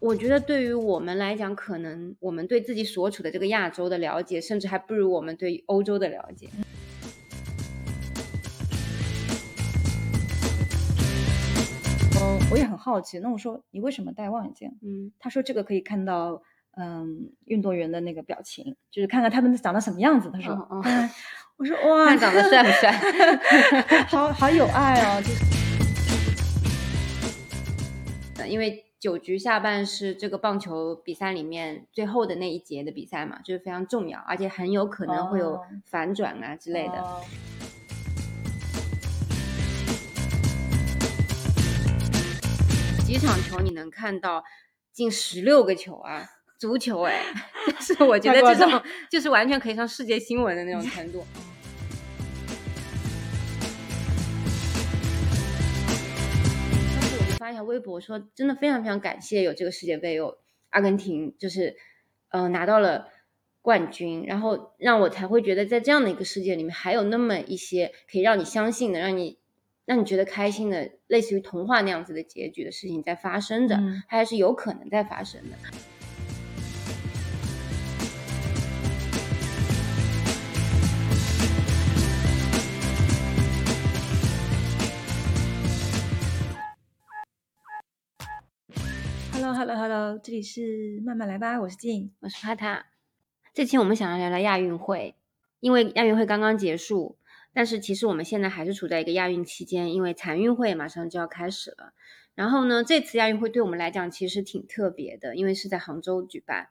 我觉得对于我们来讲，可能我们对自己所处的这个亚洲的了解，甚至还不如我们对欧洲的了解。嗯，我也很好奇。那我说你为什么戴望远镜？嗯，他说这个可以看到，嗯，运动员的那个表情，就是看看他们长得什么样子。他说，哦哦嗯 我说 哇，看长得帅不帅？好好有爱哦，就是呃因为九局下半是这个棒球比赛里面最后的那一节的比赛嘛，就是非常重要，而且很有可能会有哦反转啊之类的。哦几场球你能看到进十六个球啊，足球哎，但是我觉得这种就是完全可以上世界新闻的那种程度。发一条微博说，真的非常非常感谢有这个世界杯，有阿根廷就是呃拿到了冠军，然后让我才会觉得在这样的一个世界里面，还有那么一些可以让你相信的，让你让你觉得开心的，类似于童话那样子的结局的事情在发生着，嗯它还是有可能在发生的。，Hello Hello Hello，这里是慢慢来吧，我是静。我是帕塔。这期我们想要聊聊亚运会，因为亚运会刚刚结束，但是其实我们现在还是处在一个亚运期间，因为残运会马上就要开始了。然后呢，这次亚运会对我们来讲其实挺特别的，因为是在杭州举办。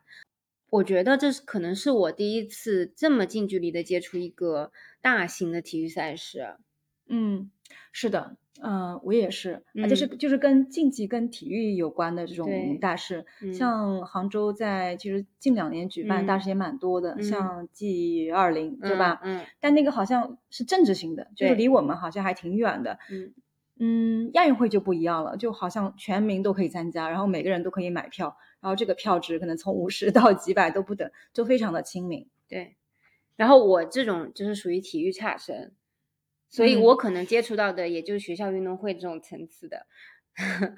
我觉得这是可能是我第一次这么近距离的接触一个大型的体育赛事。嗯，是的，嗯、我也是，而且是就是跟竞技跟体育有关的这种大事，嗯像杭州在其实近两年举办大嗯事也蛮多的，嗯像 G 二零对吧？嗯但那个好像是政治性的，就是离我们好像还挺远的。嗯嗯，亚运会就不一样了，就好像全民都可以参加，然后每个人都可以买票，然后这个票值可能从五十到几百都不等，就非常的亲民。对。然后我这种就是属于体育差生，所以嗯我可能接触到的也就是学校运动会这种层次的。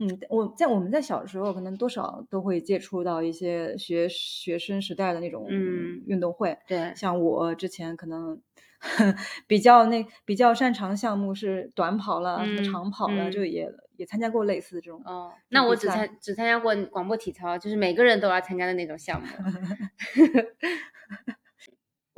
嗯，我在我们在小时候可能多少都会接触到一些学学生时代的那种嗯运动会，对，像我之前可能 比较那比较擅长项目是短跑了，什么嗯长跑了，嗯就也也参加过类似这种。哦，那我只参只参加过广播体操，就是每个人都要参加的那种项目。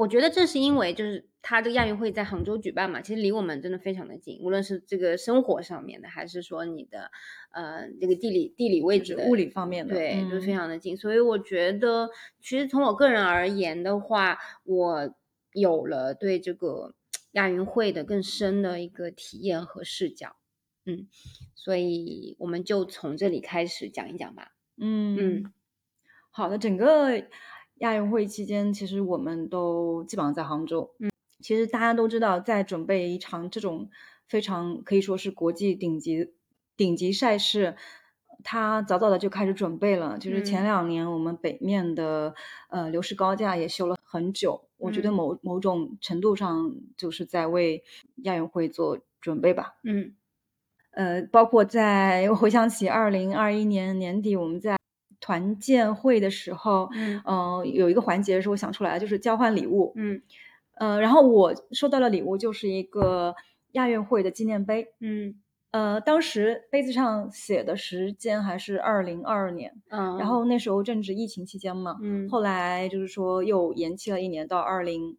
我觉得正是因为就是它这个亚运会在杭州举办嘛，其实离我们真的非常的近，无论是这个生活上面的，还是说你的呃这个地理地理位置的就是物理方面的对，就是非嗯常的近。所以我觉得，其实从我个人而言的话，我有了对这个亚运会的更深的一个体验和视角。嗯，所以我们就从这里开始讲一讲吧。嗯嗯，好的，整个亚运会期间，其实我们都基本上在杭州。嗯，其实大家都知道，在准备一场这种非常可以说是国际顶级顶级赛事，他早早的就开始准备了。就是前嗯两年我们北面的呃流石高架也修了很久，我觉得嗯某某种程度上就是在为亚运会做准备吧。嗯呃，包括在我回想起二零二一年年底我们在团建会的时候，嗯呃，有一个环节是我想出来的，就是交换礼物。嗯呃，然后我收到的礼物就是一个亚运会的纪念碑。嗯呃，当时杯子上写的时间还是二零二二年，嗯，然后那时候正值疫情期间嘛，嗯后来就是说又延期了一年到二零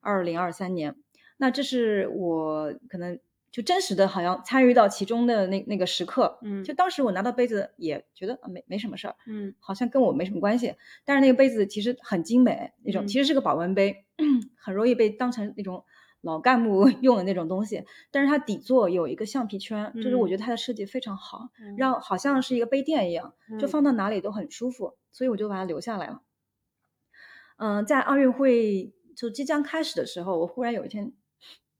二零二三年。那这是我可能就真实的好像参与到其中的那那个时刻。嗯就当时我拿到杯子也觉得啊没没什么事儿，嗯好像跟我没什么关系。但是那个杯子其实很精美，那种、嗯其实是个保温杯，很容易被当成那种老干部 用的那种东西。但是它底座有一个橡皮圈，就是我嗯觉得它的设计非常好，嗯让好像是一个杯垫一样，就嗯放到哪里都很舒服，所以我就把它留下来了。嗯、在奥运会就即将开始的时候，我忽然有一天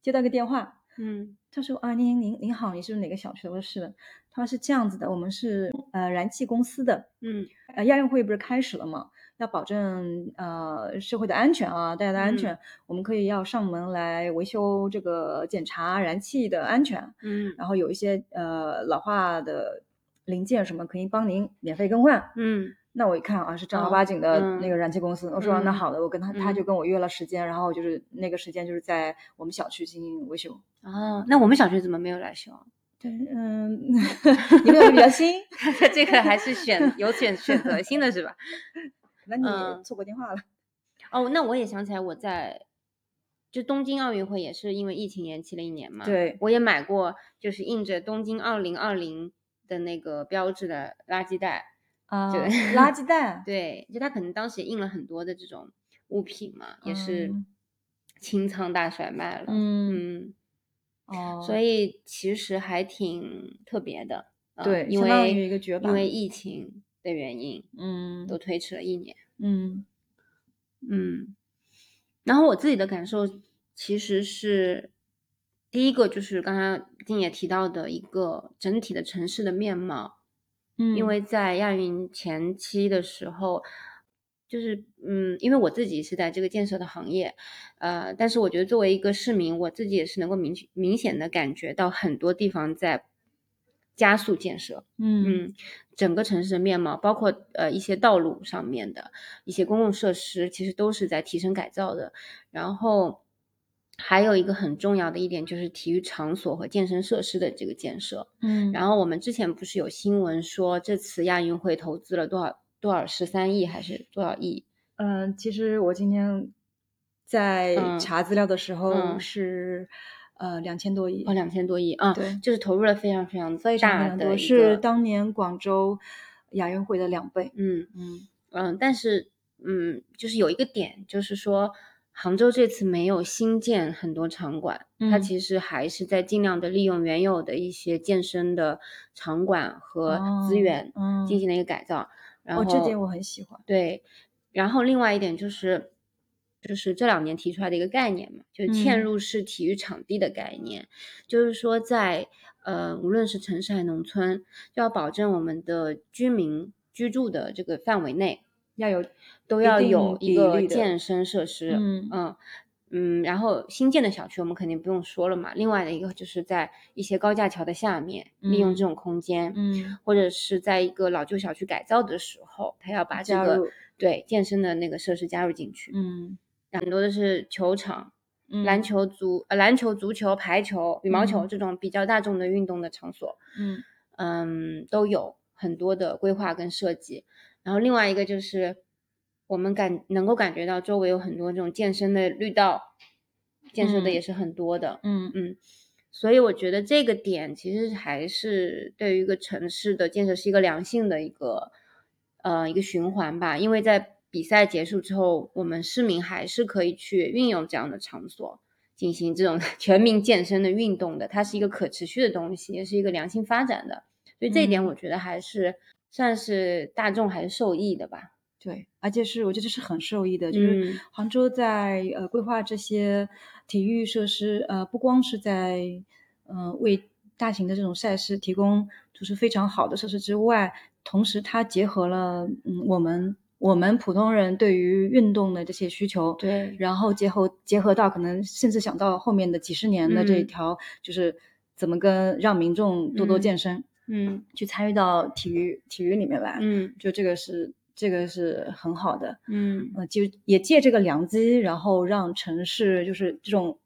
接到一个电话，嗯他说啊，您您您好，你是哪个小区的？我说是的。他说是这样子的，我们是呃燃气公司的，嗯呃亚运会不是开始了吗？要保证呃社会的安全啊，大家的安全，我们可以要上门来维修这个检查燃气的安全，嗯然后有一些呃老化的零件什么可以帮您免费更换。嗯那我一看啊，是正儿哦八经的那嗯个燃气公司，我说那嗯好的，我跟他他就嗯跟我约了时间，然后就是那个时间就是在我们小区进行维修。哦，那我们小区怎么没有来修？对，嗯，你们比较新，这个还是选有选选择性的是吧？那你嗯错过电话了。哦，那我也想起来，我在就东京奥运会也是因为疫情延期了一年嘛。对我也买过，就是印着东京二零二零的那个标志的垃圾袋。啊，对垃圾 袋，对，就他可能当时也印了很多的这种物品嘛，也是嗯清仓大甩卖了。嗯，嗯，哦，所以其实还挺特别的。呃对因为因为疫情的原因，嗯都推迟了一年。嗯嗯，然后我自己的感受其实是，第一个就是刚刚丁也提到的一个整体的城市的面貌，嗯，因为在亚运前期的时候，就是嗯，因为我自己是在这个建设的行业，呃，但是我觉得作为一个市民，我自己也是能够明明显的感觉到很多地方在加速建设，嗯嗯，整个城市的面貌，包括呃一些道路上面的一些公共设施，其实都是在提升改造的。然后还有一个很重要的一点就是体育场所和健身设施的这个建设。嗯，然后我们之前不是有新闻说这次亚运会投资了多少多少十三亿还是多少亿？嗯，其实我今天在嗯查资料的时候嗯是呃两千多亿哦，，两千多亿啊，对就是投入了非常非常非常多，大的是当年广州亚运会的两倍。嗯。嗯嗯，但是嗯，就是有一个点，就是说杭州这次没有新建很多场馆，它嗯其实还是在尽量的利用原有的一些健身的场馆和资哦源嗯进行了一个改造。然后哦，这点我很喜欢。对，然后另外一点就是，就是这两年提出来的一个概念嘛，就是嵌嗯入式体育场地的概念，就是说在呃无论是城市还是农村，就要保证我们的居民居住的这个范围内要有都要有一个健身设施，嗯嗯嗯，然后新建的小区我们肯定不用说了嘛。另外的一个就是在一些高架桥的下面，利用嗯这种空间，嗯或者是在一个老旧小区改造的时候，他要把这个对健身的那个设施加入进去。嗯很多的是球场、嗯篮球、足呃篮球、足球、排球、羽毛球嗯这种比较大众的运动的场所，嗯嗯，都有很多的规划跟设计。然后另外一个就是，我们感能够感觉到周围有很多这种健身的绿道，建设的嗯。也是很多的。嗯。嗯，所以我觉得这个点其实还是对于一个城市的建设是一个良性的一个呃一个循环吧，因为在比赛结束之后，我们市民还是可以去运用这样的场所进行这种 全民健身的运动的，它是一个可持续的东西，也是一个良性发展的，所以这一点嗯。我觉得还是算是大众还是受益的吧。对，而且是我觉得是很受益的，就是嗯。杭州在呃规划这些体育设施，呃不光是在呃为大型的这种赛事提供就是非常好的设施之外，同时它结合了嗯我们我们普通人对于运动的这些需求，对然后结合结合到可能甚至想到后面的几十年的这一嗯。条，就是怎么跟让民众多多嗯。健身，嗯去参与到体育体育里面来，嗯就这个是这个是很好的。嗯呃，就也借这个良机，然后让城市就是这种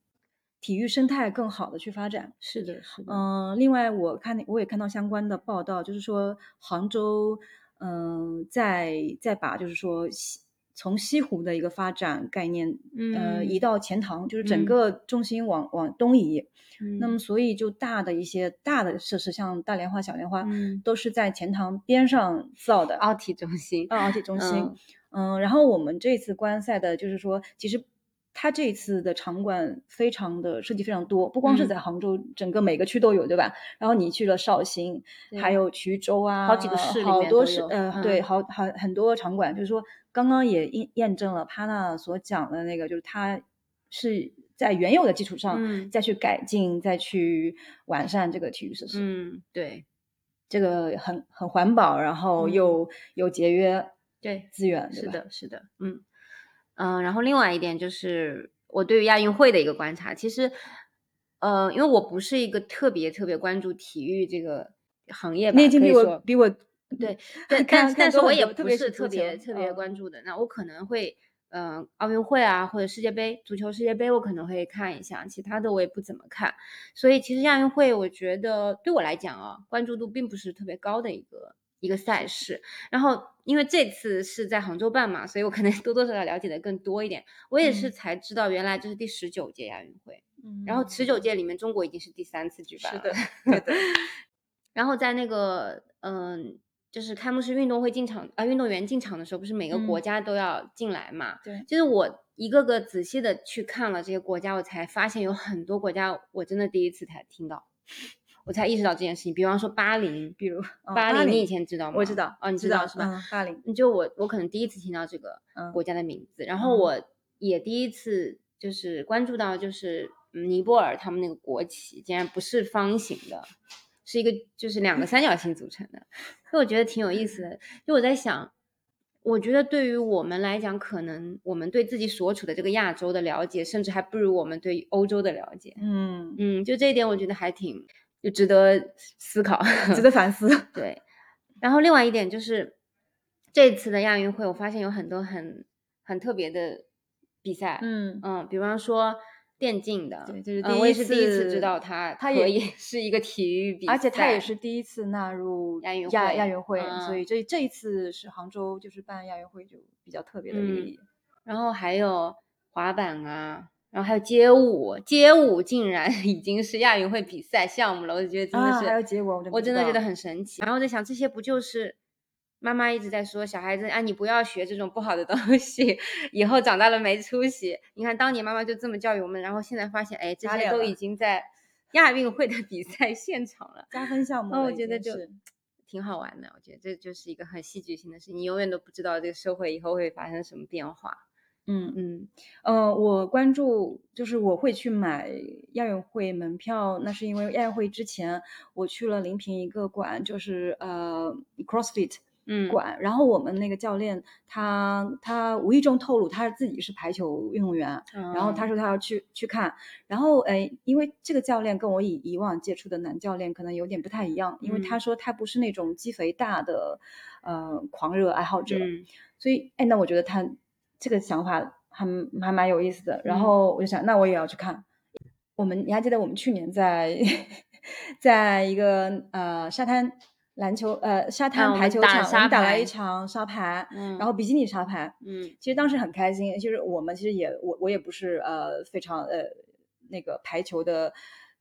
体育生态更好的去发展。是的，是的，嗯、另外我看我也看到相关的报道，就是说杭州，嗯、在在把就是说西从西湖的一个发展概念，呃，移嗯。到钱塘，就是整嗯。个重心往往东移。那嗯。么，所以就大的一些大的设施，像大莲花、小莲花，嗯。都是在钱塘边上造的。奥体中心，啊，奥体中心，嗯嗯然后我们这次观赛的，就是说，其实它这次的场馆非常的设计非常多，不光是嗯在杭州，整个每个区都有，对吧？然后你去了绍兴，还有衢州啊，好几个市里好多市，呃，对，嗯好好很多场馆，就是说，刚刚也验验证了帕纳所讲的那个，就是它是在原有的基础上、嗯再去改进，再去完善这个体育设施。嗯，对这个很很环保，然后嗯又又节约对，资源，对？是的，是的，嗯嗯，然后另外一点就是我对于亚运会的一个观察，其实，呃，因为我不是一个特别特别关注体育这个行业吧，你已经比我比我对，但 但但是我也不是特别特别嗯关注的。那我可能会，呃，奥运会啊，或者世界杯、足球世界杯，我可能会看一下，其他的我也不怎么看。所以其实亚运会，我觉得对我来讲啊，关注度并不是特别高的一个一个赛事。然后因为这次是在杭州办嘛，所以我可能 多多少少了解的更多一点。我也是嗯才知道，原来这是第十九届亚运会，嗯然后十九届里面中国已经是第三次举办了。是的，对的，然后在那个嗯、就是开幕式运动会进场啊、运动员进场的时候，不是每个国嗯家都要进来嘛？对，就是我一个个仔细的去看了这些国家，我才发现有很多国家我真的第一次才听到，我才意识到这件事情。比方说巴林，比如哦巴林，你以前知道吗？我知道，哦，你知道是吧？嗯，巴黎，你就我我可能第一次听到这个嗯国家的名字，然后嗯我也第一次就是关注到，就是嗯尼泊尔他们那个国旗竟然不是方形的，是一个就是两个三角形组成的，所以我觉得挺有意思的。就我在想，我觉得对于我们来讲，可能我们对自己所处的这个亚洲的了解，甚至还不如我们对欧洲的了解。嗯，嗯，就这一点，我觉得还挺就值得思考。值得反思。对，然后另外一点就是这次的亚运会，我发现有很多很很特别的比赛，嗯嗯，比方说电竞的，对就是嗯我也第一是第一次知道它它也是一个体育比赛，而且他也是第一次纳入亚运亚会亚运会，嗯所以这这一次是杭州就是办亚运会就比较特别的一个嗯。然后还有滑板啊。然后还有街舞，街舞竟然 已经是亚运会比赛项目了，我就觉得真的啊是，还有街舞我真的觉得很神奇。然后我在想，这些不就是妈妈一直在说小孩子啊，你不要学这种不好的东西，以后长大了没出息。你看当年妈妈就这么教育我们，然后现在发现，哎，这些都已经在亚运会的 比赛现场了。加分项目那，我觉得就挺好玩的。我觉得这就是一个很戏剧性的事，你永远都不知道这个社会以后会发生什么变化。嗯。嗯呃，我关注就是我会去买亚运会门票，那是因为亚运会之前我去了临平一个馆，就是呃 CrossFit 嗯，馆，然后我们那个教练他他无意中透露他自己是排球运动员，然后他嗯说他要去去看，然后哎，因为这个教练跟我以以往接触的男教练可能有点不太一样，因为他嗯。说他不是那种肌肥大的呃狂热爱好者，嗯。所以哎，那我觉得他这个想法还还蛮有意思的。然嗯后我就想，那我也要去看。我们你还记得我们去年在 在一个呃沙滩篮球呃沙啊滩排球场，我沙们打了一场沙排，嗯然后比基尼沙排。嗯其实当时很开心，就是我们其实也我我也不是呃非常呃那个排球的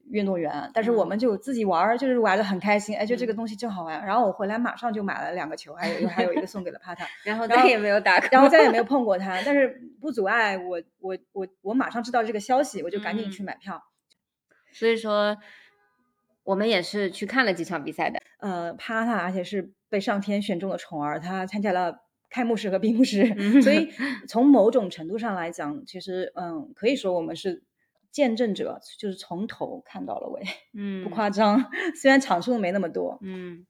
运动员，但是我嗯们就自己玩儿，就是玩的很开心，哎，就这个嗯东西真好玩。然后我回来马上就买了两个球，还有还有一个送给了帕塔，然后再也没有打过，然后再也没有碰过它，但是不阻碍我我我我马上知道这个消息，我就赶紧去嗯买票。所以说我们也是去看了几场比赛的。呃，帕塔而且是被上天选中的宠儿，他参加了开幕式和闭幕式，嗯所以从某种程度上来讲，其实嗯，可以说我们是见证者，就是从头看到了尾，嗯不夸张。虽然场数没那么多。嗯，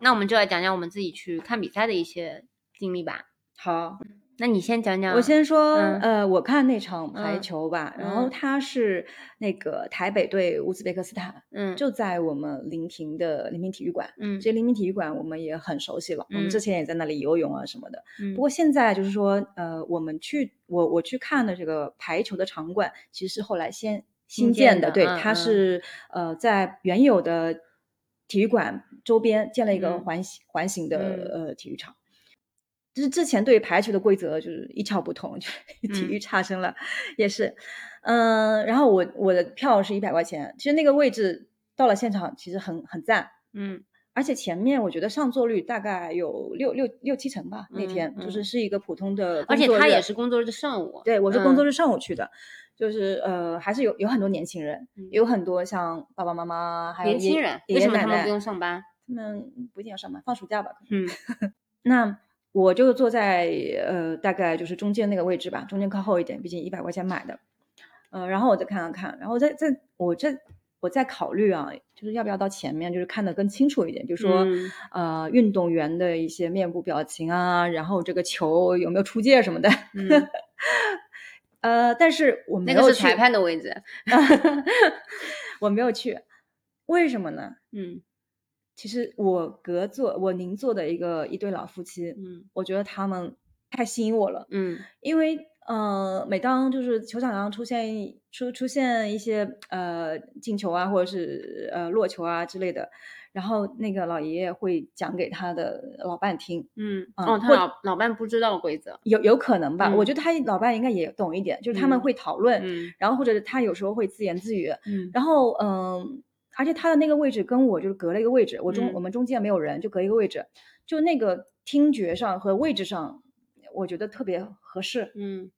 那我们就来讲讲我们自己去看比赛的一些经历吧。好，那你先讲讲，我先说，嗯。呃，我看那场排嗯球吧，然后嗯。他是那个台北对乌兹别克斯坦，嗯。就在我们临平的临平体育馆。嗯。这临平体育馆我们也很熟悉了，我们之嗯。前也在那里游泳啊什么的。嗯。不过现在就是说，呃，我们去我我去看的这个排球的场馆，其实是后来先新新建的，对，它是呃在原有的体育馆周边建了一个嗯。环形环形的嗯。呃体育场。就是之前对排球的规则就是一窍不通，就 体嗯。育差生了，也是，嗯、然后我我的票是一百块钱，其实那个位置到了现场其实很很赞，嗯。而且前面我觉得上座率大概有六六六七成吧，那嗯天就是嗯是。一个普通的而且他也是工作日的上午，对，我是工作嗯。日上午去的，就是呃，还是有有很多年轻人，嗯有很多像爸爸妈妈，还有年轻人，爷爷奶奶为什么他们不用上班？他们不一定要上班，放暑假吧。可能嗯。那我就坐在呃大概就是中间那个位置吧，中间靠后一点，毕竟一百块钱买的。呃，然后我再看看看，然后再再我这我再考虑啊，就是要不要到前面，就是看得更清楚一点，就是说、嗯呃运动员的一些面部表情啊，然后这个球有没有出界什么的。嗯呃，但是我没有去，那个是裁判的位置，我没有去，为什么呢？嗯其实我隔座我邻座的一个一对老夫妻，嗯。我觉得他们太吸引我了，嗯。因为呃，每当就是球场上出现出出现一些呃进球啊，或者是呃落球啊之类的，然后那个老爷爷会讲给他的老伴听，嗯，嗯哦，他老老伴不知道规则，有有可能吧？我嗯觉得他老伴应该也懂一点，就是他们嗯会讨论，嗯。然后或者他有时候会自言自语，嗯。然后嗯，而且他的那个位置跟我就是隔了一个位置，我中、嗯。我们中间没有人，就隔一个位置，就那个听觉上和位置上，我觉得特别合适。嗯。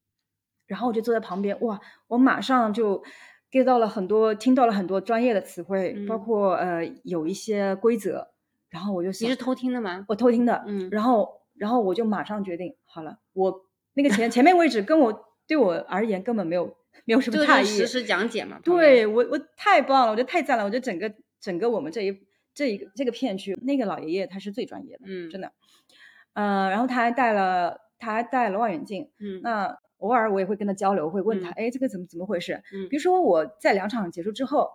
然后我就坐在旁边，哇，我马上就 get 到了很多，听到了很多专业的词汇，包嗯。括呃有一些规则，然后我就，你是偷听的吗？我偷听的，嗯。然后然后我就马上决定，好了，我那个前前面位置跟我对我而言根本没有没有什么差异，就是实时讲解嘛。对我我太棒了，我觉得太赞了，我觉得整个整个我们这一这一个这个片区，那个老爷爷他是最专业的，嗯真的，呃，然后他还带了他还带了望远镜，嗯那偶尔我也会跟他交流，会问他，嗯哎，这个怎么怎么回事？嗯比如说我在两场结束之后，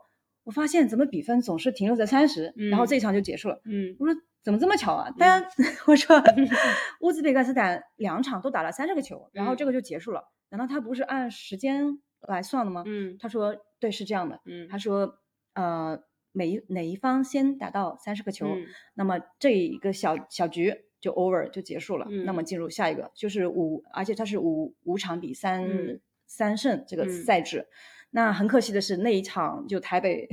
我发现怎么比分总是停留在三十、然后嗯这一场就结束了。嗯我说怎么这么巧啊？当然，我说 乌兹别克斯坦两场都打了三十个球，然后这个就结束了。难道他不是按时间来算的吗？嗯他说对，是这样的。嗯他说呃，每一哪一方先打到三十个球，嗯那么这一个小小局就 over 就结束了。那么嗯进入下一个就是五，而且它是五五场比三、嗯三胜这个嗯赛制。那很可惜的是，那一场就台北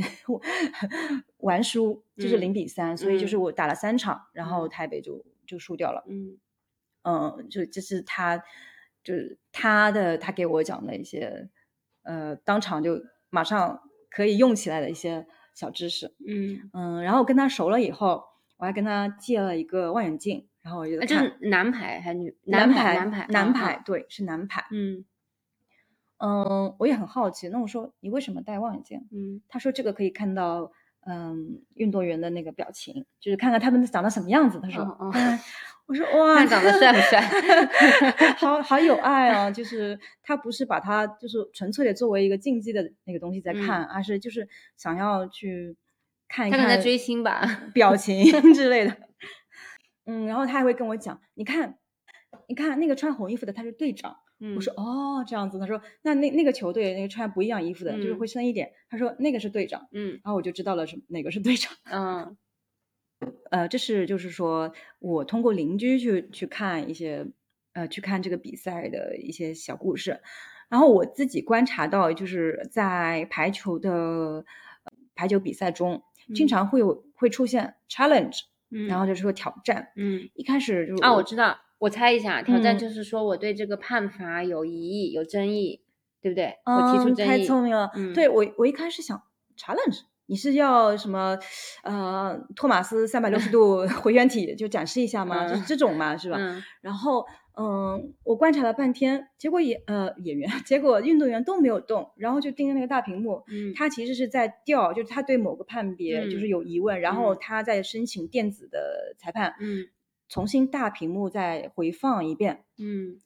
完输，就是嗯零比三、所以就是嗯我打了三场，然后嗯台北就就输掉了。嗯嗯，就这是他，就是他的他给我讲的一些，呃，当场就马上可以用起来的一些小知识。嗯，嗯，然后跟他熟了以后，我还跟他借了一个望远镜，然后我就啊，这看是男排还是女？男排，男排，男啊排对，是男排。嗯嗯，我也很好奇，那我说你为什么戴望远镜？嗯他说这个可以看到，嗯，运动员的那个表情，就是看看他们长得什么样子。他说，哦哦嗯我说哇，看长得帅不帅 好好有爱啊！就是他不是把它就是纯粹的作为一个竞技的那个东西在看，而是就是想要去看一看他可能在追星吧。表情 之类的。嗯，然后他还会跟我讲，你看，你看那个穿红衣服的他是队长。嗯我说哦，这样子。他说那那那个球队那个穿不一样衣服的，就是嗯。会深一点。他说那个是队长，嗯。然后我就知道了是哪个是队长。嗯。呃，这是就是说我通过邻居去去看一些呃去看这个比赛的一些小故事，然后我自己观察到，就是在排球的呃排球比赛中，经嗯。常会有会出现 challenge，、嗯，然后就是说挑战。嗯。一开始就啊，我知道，我猜一下，挑战嗯就是说我对这个判罚有疑义、有争议，对不对？我提出嗯，太争议。聪明了。嗯对我我一开始想 challenge。你是要什么？呃，托马斯三百六十度 回旋体就展示一下吗？就是嗯这种嘛，是吧？嗯然后，嗯，我观察了半天，结果演呃演员，结果运动员都没有动，然后就盯着那个大屏幕。嗯他其实是在调，就是他对某个判别就是嗯有疑问，然后嗯他在申请电子的裁判，嗯重新大屏幕再回放一遍，嗯，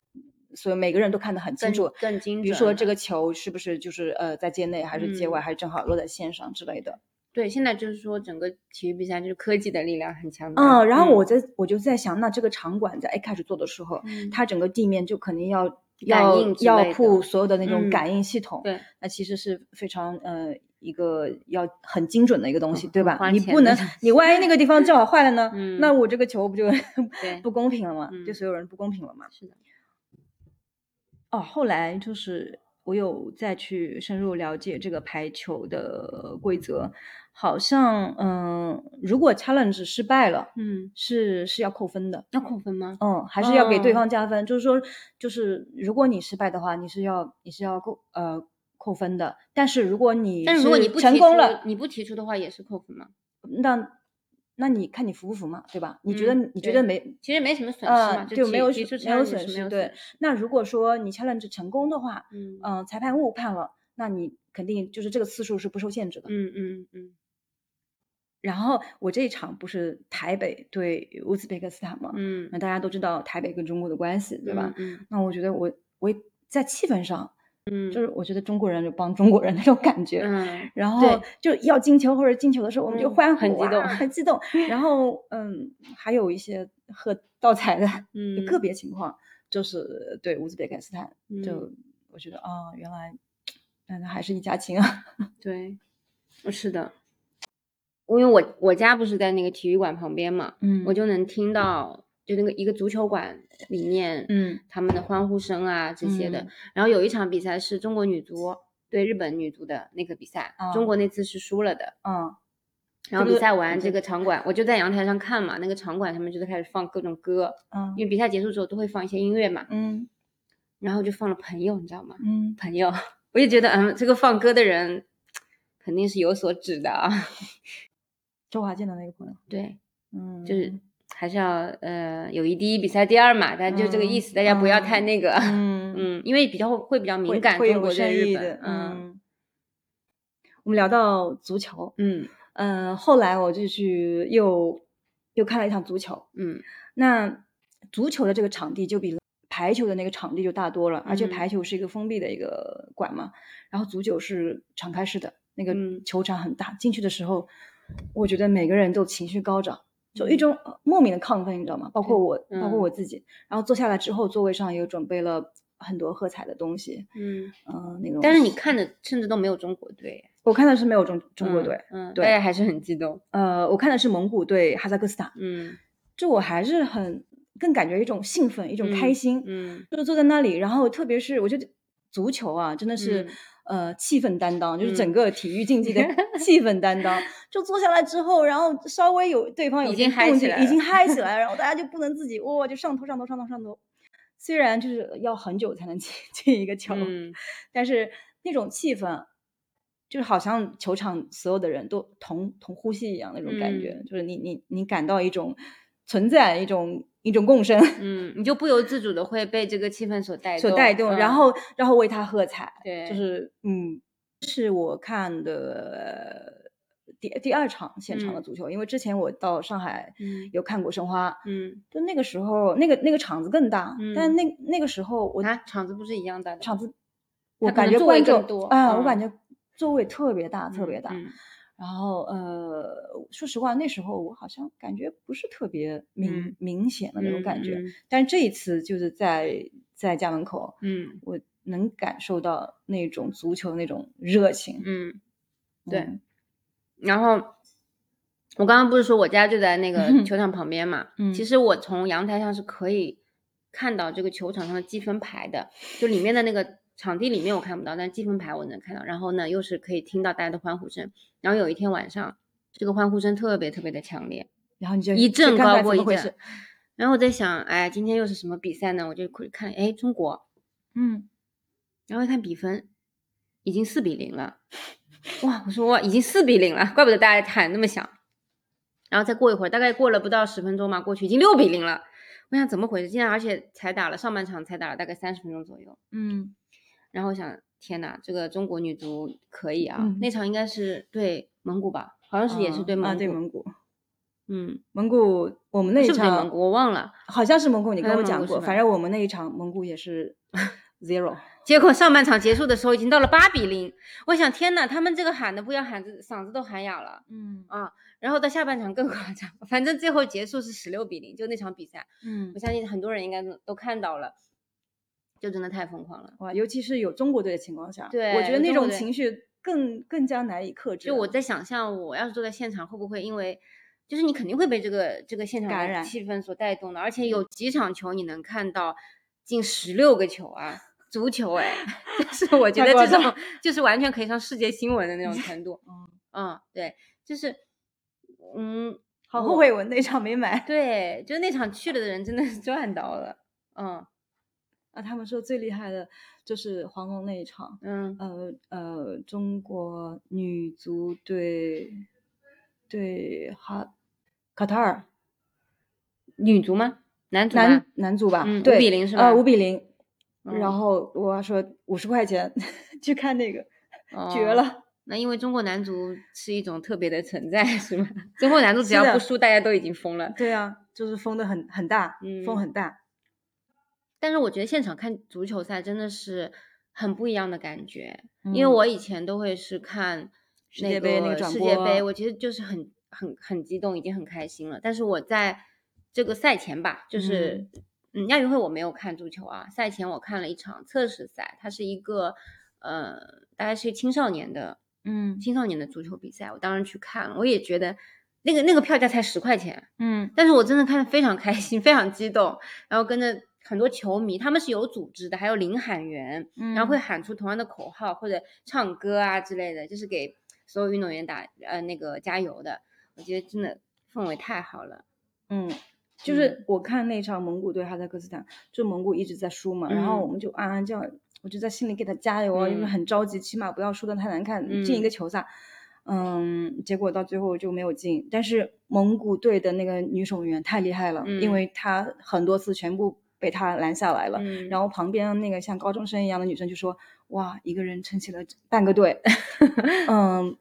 所以每个人都看得很清楚。更精准。比如说这个，球是不是就是呃在界内还是界外，嗯还是正好落在线上之类的。对，现在就是说整个体育比赛就是科技的力量很强大。嗯，然后我嗯在我就在想，那这个场馆在一开始做的时候，嗯它整个地面就肯定要感要要铺所有的那种嗯感应系统，对，那其实是非常呃一个要很精准的一个东西，对吧？你不能你万一那个地方正好坏了呢，嗯那我这个球不就 不公平了吗？对嗯所有人不公平了吗？是的，哦，后来就是我有再去深入了解这个排球的规则，好像嗯，如果 challenge 失败了，嗯，是是要扣分的。要扣分吗？嗯，还是要给对哦方加分，就是说，就是如果你失败的话，你是要你是要扣呃扣分的。但是如果你但是如果你不成功了，你不提出的话也是扣分吗？那那你看你服不服嘛，对吧？你觉得、嗯你觉得没其实没什么损失嘛，呃就没有没有损失对那如果说你 challenge 成功的话，嗯嗯、裁判误判了，那你肯定就是这个次数是不受限制的。嗯嗯嗯然后我这一场不是台北对乌兹别克斯坦嘛？嗯，那大家都知道台北跟中国的关系，对吧？嗯？嗯那我觉得我我在气氛上嗯，就是我觉得中国人就帮中国人那种感觉。嗯，然后就要进球或者进球的时候，我们就嗯欢呼、很激动啊很激动。然 后嗯，还有一些喝倒彩的，嗯个别情况就是对乌兹别克斯坦，就嗯我觉得啊、原来嗯还是一家亲啊。对，是的，因为我我家不是在那个体育馆旁边嘛，嗯我就能听到就那个一个足球馆里面，嗯他们的欢呼声啊这些的。嗯然后有一场比赛是中国女足对日本女足的那个比赛，啊中国那次是输了的。嗯然后这个比赛完，嗯这个场馆我就在阳台上看嘛，那个场馆他们就在开始放各种歌，嗯因为比赛结束之后都会放一些音乐嘛，嗯然后就放了《朋友》，你知道吗？嗯朋友，我就觉得，嗯，这个放歌的人肯定是有所指的啊。周华健的那个朋友，对，嗯，就是还是要呃友谊第一，比赛第二嘛，但就这个意思，大家不要太那个，嗯嗯，因为比较会比较敏感，中国对日本，，嗯嗯。我们聊到足球，嗯嗯，后来我就去又又看了一场足球。嗯那足球的这个场地就比排球的那个场地就大多了，而且嗯排球是一个封闭的一个馆嘛，然后足球是敞开式的，那个嗯球场很大，进去的时候，我觉得每个人都情绪高涨，就一嗯种呃莫名的亢奋，你知道吗？包括对我，包括嗯我自己。然后坐下来之后，座位上也有准备了很多喝彩的东西，嗯，嗯、那种。但是你看的甚至都没有中国队，我看的是没有中中国嗯队，嗯，对大家还是很激动，呃，我看的是蒙古队哈萨克斯坦，嗯就我还是很更感觉一种兴奋，一种开嗯心，嗯就坐在那里，然后特别是我觉得足球啊，真的是、嗯呃气氛担当，就是整嗯个体育竞技的气氛担当。就坐下来之后，然后稍微有对方有已经嗨起来已经嗨起来了，然后大家就不能自己哇、就上头上头上头上头。虽然就是要很久才能进 进一个球，嗯但是那种气氛。就是好像球场所有的人都同同呼吸一样那种感觉，嗯就是你你你感到一种存在，一种一种共生。嗯，你就不由自主的会被这个气氛所带所带动，然嗯后然后为他喝彩，对。就是嗯，是我看的第第二场现场的嗯。足球，因为之前我到上海嗯。有看过申花，嗯。就那个时候那个那个场子更大，但嗯。那那个时候我啊，场子不是一样大的，场子，我感觉座位观众啊，我嗯感觉座位特别大，特别大。嗯然后呃，说实话，那时候我好像感觉不是特别明、嗯明显的那种感觉，嗯嗯但是这一次就是在在家门口，嗯我能感受到那种足球那种热情。嗯，对嗯然后我刚刚不是说我家就在那个球 场旁边嘛？嗯其实我从阳台上是可以看到这个球场上的积分牌的，就里面的那个场地里面我看不到，但积分牌我能看到。然后呢，又是可以听到大家的欢呼声。然后有一天晚上，这个欢呼声特别特别的强烈，然后你就一阵高过一阵。然后我在想，哎，今天又是什么比赛呢？我就看，哎，中国。嗯，然后一看比分，已经四比零了。哇！我说哇，已经四比零了，怪不得大家喊那么响。然后再过一会儿，大概过了不到十分钟嘛，过去已经六比零了。我想怎么回事？竟然而且才打了上半场，才打了大概三十分钟左右。嗯然后我想，天呐，这个中国女足可以啊！嗯那场应该是对蒙古吧？好像是也是对啊蒙古。对蒙古，嗯，蒙古我们那一场蒙古？我忘了。好像是蒙古，你跟我讲过。反正我们那一场蒙古也是 zero。结果上半场结束的时候已经到了八比零。我想，天呐，他们这个喊的不要喊子嗓子都喊哑了。嗯啊，然后到下半场更夸张，反正最后结束是十六比零，就那场比赛，嗯我，相信很多人应该都都看到了，就真的太疯狂了。哇，尤其是有中国队的情况下，对我觉得那种情绪更更加难以克制。就我在想象，我要是坐在现场，会不会因为就是你肯定会被这个这个现场的感染气氛所带动的，而且有几场球你能看到进十六个球啊，足球哎，但是我觉得这种就是完全可以上世界新闻的那种程度。嗯，嗯，对，就是嗯，好后悔我那场没买。对，就那场去了的人真的是赚到了。嗯啊，他们说最厉害的就是黄龙那一场，嗯呃呃，中国女足对对哈卡塔尔女足吗？男足男男足吧，嗯5对，比零是吧呃，五比零。嗯然后我说五十块钱去看那个，绝哦了。那因为中国男足是一种特别的存在，是吗？中国男足只要不输，大家都已经疯了。对啊，就是疯的很很大，风嗯很大。但是我觉得现场看足球赛真的是很不一样的感觉。嗯因为我以前都会是看那世界杯那个世界杯，我其实就是很很很激动，已经很开心了。但是我在这个赛前吧，就是嗯亚运会我没有看足球啊，赛前我看了一场测试赛，它是一个呃大概是青少年的嗯青少年的足球比赛，我当时去看了，我也觉得那个那个票价才十块钱，嗯但是我真的看的非常开心，非常激动，然后跟着很多球迷，他们是有组织的，还有领喊员，嗯，然后会喊出同样的口号或者唱歌啊之类的，就是给所有运动员打呃那个加油的。我觉得真的氛围太好了。嗯，就是我看那场蒙古对哈萨克斯坦，就蒙古一直在输嘛，然后嗯我们就暗暗这样，我就在心里给他加油啊，就是嗯很着急，起码不要输得太难看，进一嗯个球赛。嗯，结果到最后就没有进。但是蒙古队的那个女守门员太厉害了，因嗯为她很多次全部被他拦下来了。嗯，然后旁边那个像高中生一样的女生就说：“哇，一个人撑起了半个队。”嗯，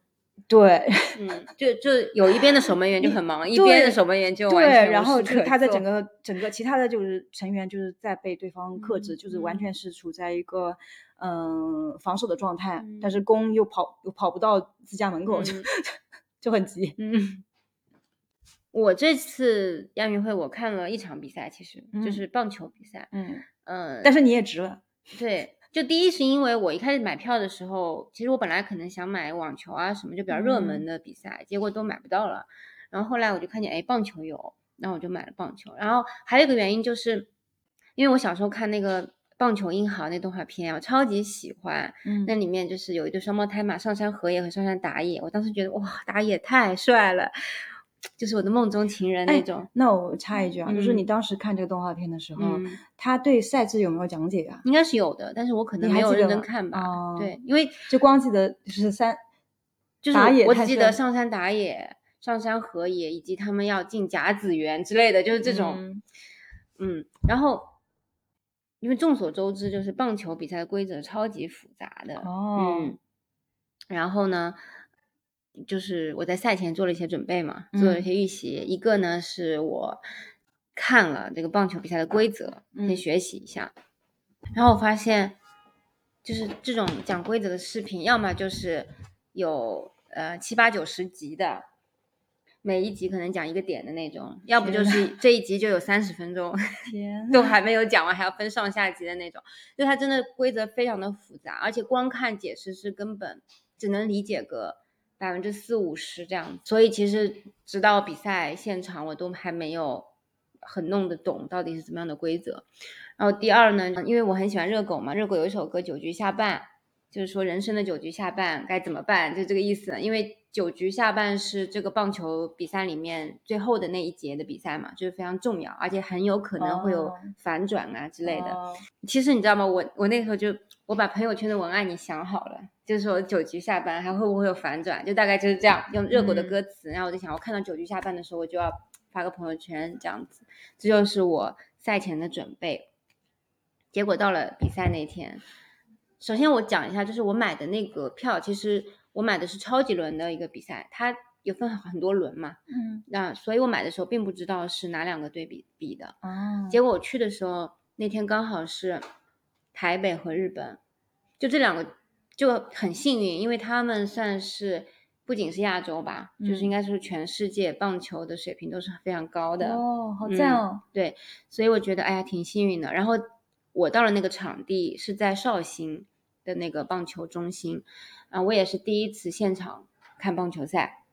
对。嗯，就就有一边的守门员就很忙，一边的守门员就完对，全然后他在整个整个其他的就是成员就是在被对方克制，就是完嗯全是处在一个嗯、呃防守的状态，但嗯是攻又跑又跑不到自家门口，就嗯 就很急。嗯，我这次亚运会我看了一场比赛，其实就嗯是棒球比赛。嗯，嗯，但是你也值了。对，就第一是因为我一开始买票的时候，其实我本来可能想买网球啊什么就比较热门嗯的比赛，结果都买不到了。然后后来我就看见哎棒球有，然后我就买了棒球。然后还有一个原因就是，因为我小时候看那个棒球英豪那动画片，我超级喜欢。嗯那里面就是有一对双胞胎嘛，上山和也和上山打野，我当时觉得哇打野太帅了，就是我的梦中情人那哎种。那我插一句啊，就是你嗯当时看这个动画片的时候，嗯，他对赛制有没有讲解啊？应该是有的，但是我可能没有认真看吧。哦对，因为就光记得就是三，就是我只记得上山打野、上山河野，以及他们要进甲子园之类的，就是这种。嗯嗯然后因为众所周知，就是棒球比赛的规则超级复杂的。哦，嗯，然后呢，就是我在赛前做了一些准备嘛，做了一嗯些预习。一个呢是我看了这个棒球比赛的规则，先嗯学习一下。然后我发现，就是这种讲规则的视频，要么就是有呃七八九十集的，每一集可能讲一个点的那种，要不就是这一集就有三十分钟。天都还没有讲完，还要分上下集的那种，就它真的规则非常的复杂，而且光看解释是根本只能理解个百分之四五十这样子，所以其实直到比赛现场我都还没有很弄得懂到底是怎么样的规则。然后第二呢，因为我很喜欢热狗嘛，热狗有一首歌《九局下半》，就是说人生的九局下半该怎么办，就这个意思。因为九局下半是这个棒球比赛里面最后的那一节的比赛嘛，就是非常重要，而且很有可能会有哦反转啊之类的。哦其实你知道吗？我我那时候就我把朋友圈的文案你想好了，就是说九局下班还会不会有反转，就大概就是这样，用热狗的嗯歌词。然后我就想，我看到九局下班的时候，我就要发个朋友圈这样子，这就是我赛前的准备。结果到了比赛那天，首先我讲一下，就是我买的那个票，其实我买的是超级轮的一个比赛，它有分很多轮嘛，嗯那所以我买的时候并不知道是哪两个队比比的。哦，结果我去的时候，那天刚好是台北和日本，就这两个就很幸运，因为他们算是不仅是亚洲吧，就是应嗯该是全世界棒球的水平都是非常高的。哦，好赞嗯哦，对，所以我觉得哎呀挺幸运的。然后我到了那个场地是在绍兴的那个棒球中心，啊，我也是第一次现场看棒球赛，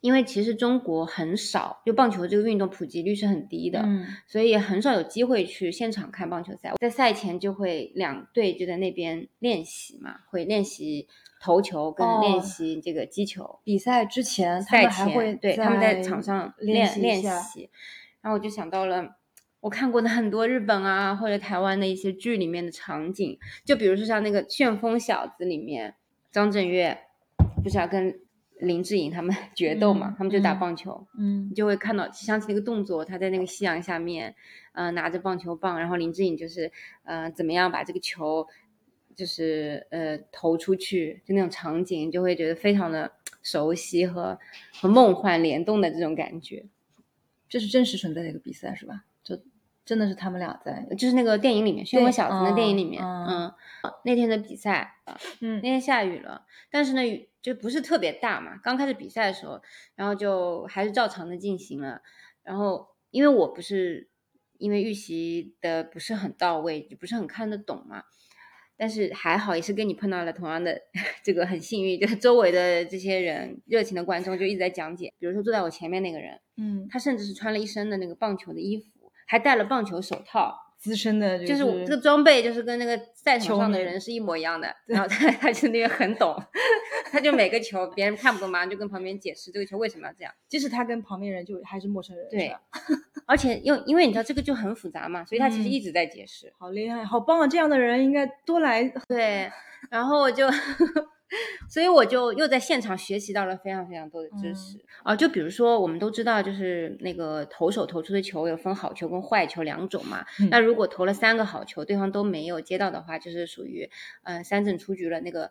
因为其实中国很少，就棒球这个运动普及率是很低的，嗯所以也很少有机会去现场看棒球赛。在赛前就会两队就在那边练习嘛，会练习投球跟练哦习这个击球。比赛之前赛前会对他们在场上练练习，然后我就想到了我看过的很多日本啊或者台湾的一些剧里面的场景，就比如说像那个《旋风小子》里面，张震岳不是要跟林志颖他们 决斗嘛，嗯他们就打嗯棒球，嗯你就会看到想起那个动作，他在那个夕阳下面，呃，拿着棒球棒，然后林志颖就是呃怎么样把这个球就是呃投出去，就那种场景，就会觉得非常的熟悉和和梦幻联动的这种感觉。这是真实存在的一个比赛是吧？就真的是他们俩在，就是那个电影里面《漩涡小子》的电影里面，嗯嗯，那天的比赛，嗯那天下雨了，但是呢雨就不是特别大嘛。刚开始比赛的时候，然后就还是照常的进行了。然后因为我不是因为预习的不是很到位，就不是很看得懂嘛。但是还好，也是跟你碰到了同样的 这个很幸运，就是周围的这些人热情的观众就一直在讲解。比如说坐在我前面那个人，嗯，他甚至是穿了一身的那个棒球的衣服，还戴了棒球手套。资深的就是我这个装备就是跟那个赛场上的人是一模一样的，然后他他就那个很懂，他就每个球别人看不懂嘛，就跟旁边解释这个球为什么要这样。即使他跟旁边人就还是陌生人，对吧而且因为因为你知道这个就很复杂嘛，所以他其实嗯一直在解释。好厉害，好棒啊！这样的人应该多来，对，然后我就，所以我就又在现场学习到了非常非常多的知识啊、就比如说我们都知道，就是那个投手投出的球有分好球跟坏球两种嘛。嗯那如果投了三个好球，对方都没有接到的话，就是属于嗯、呃三振出局了，那个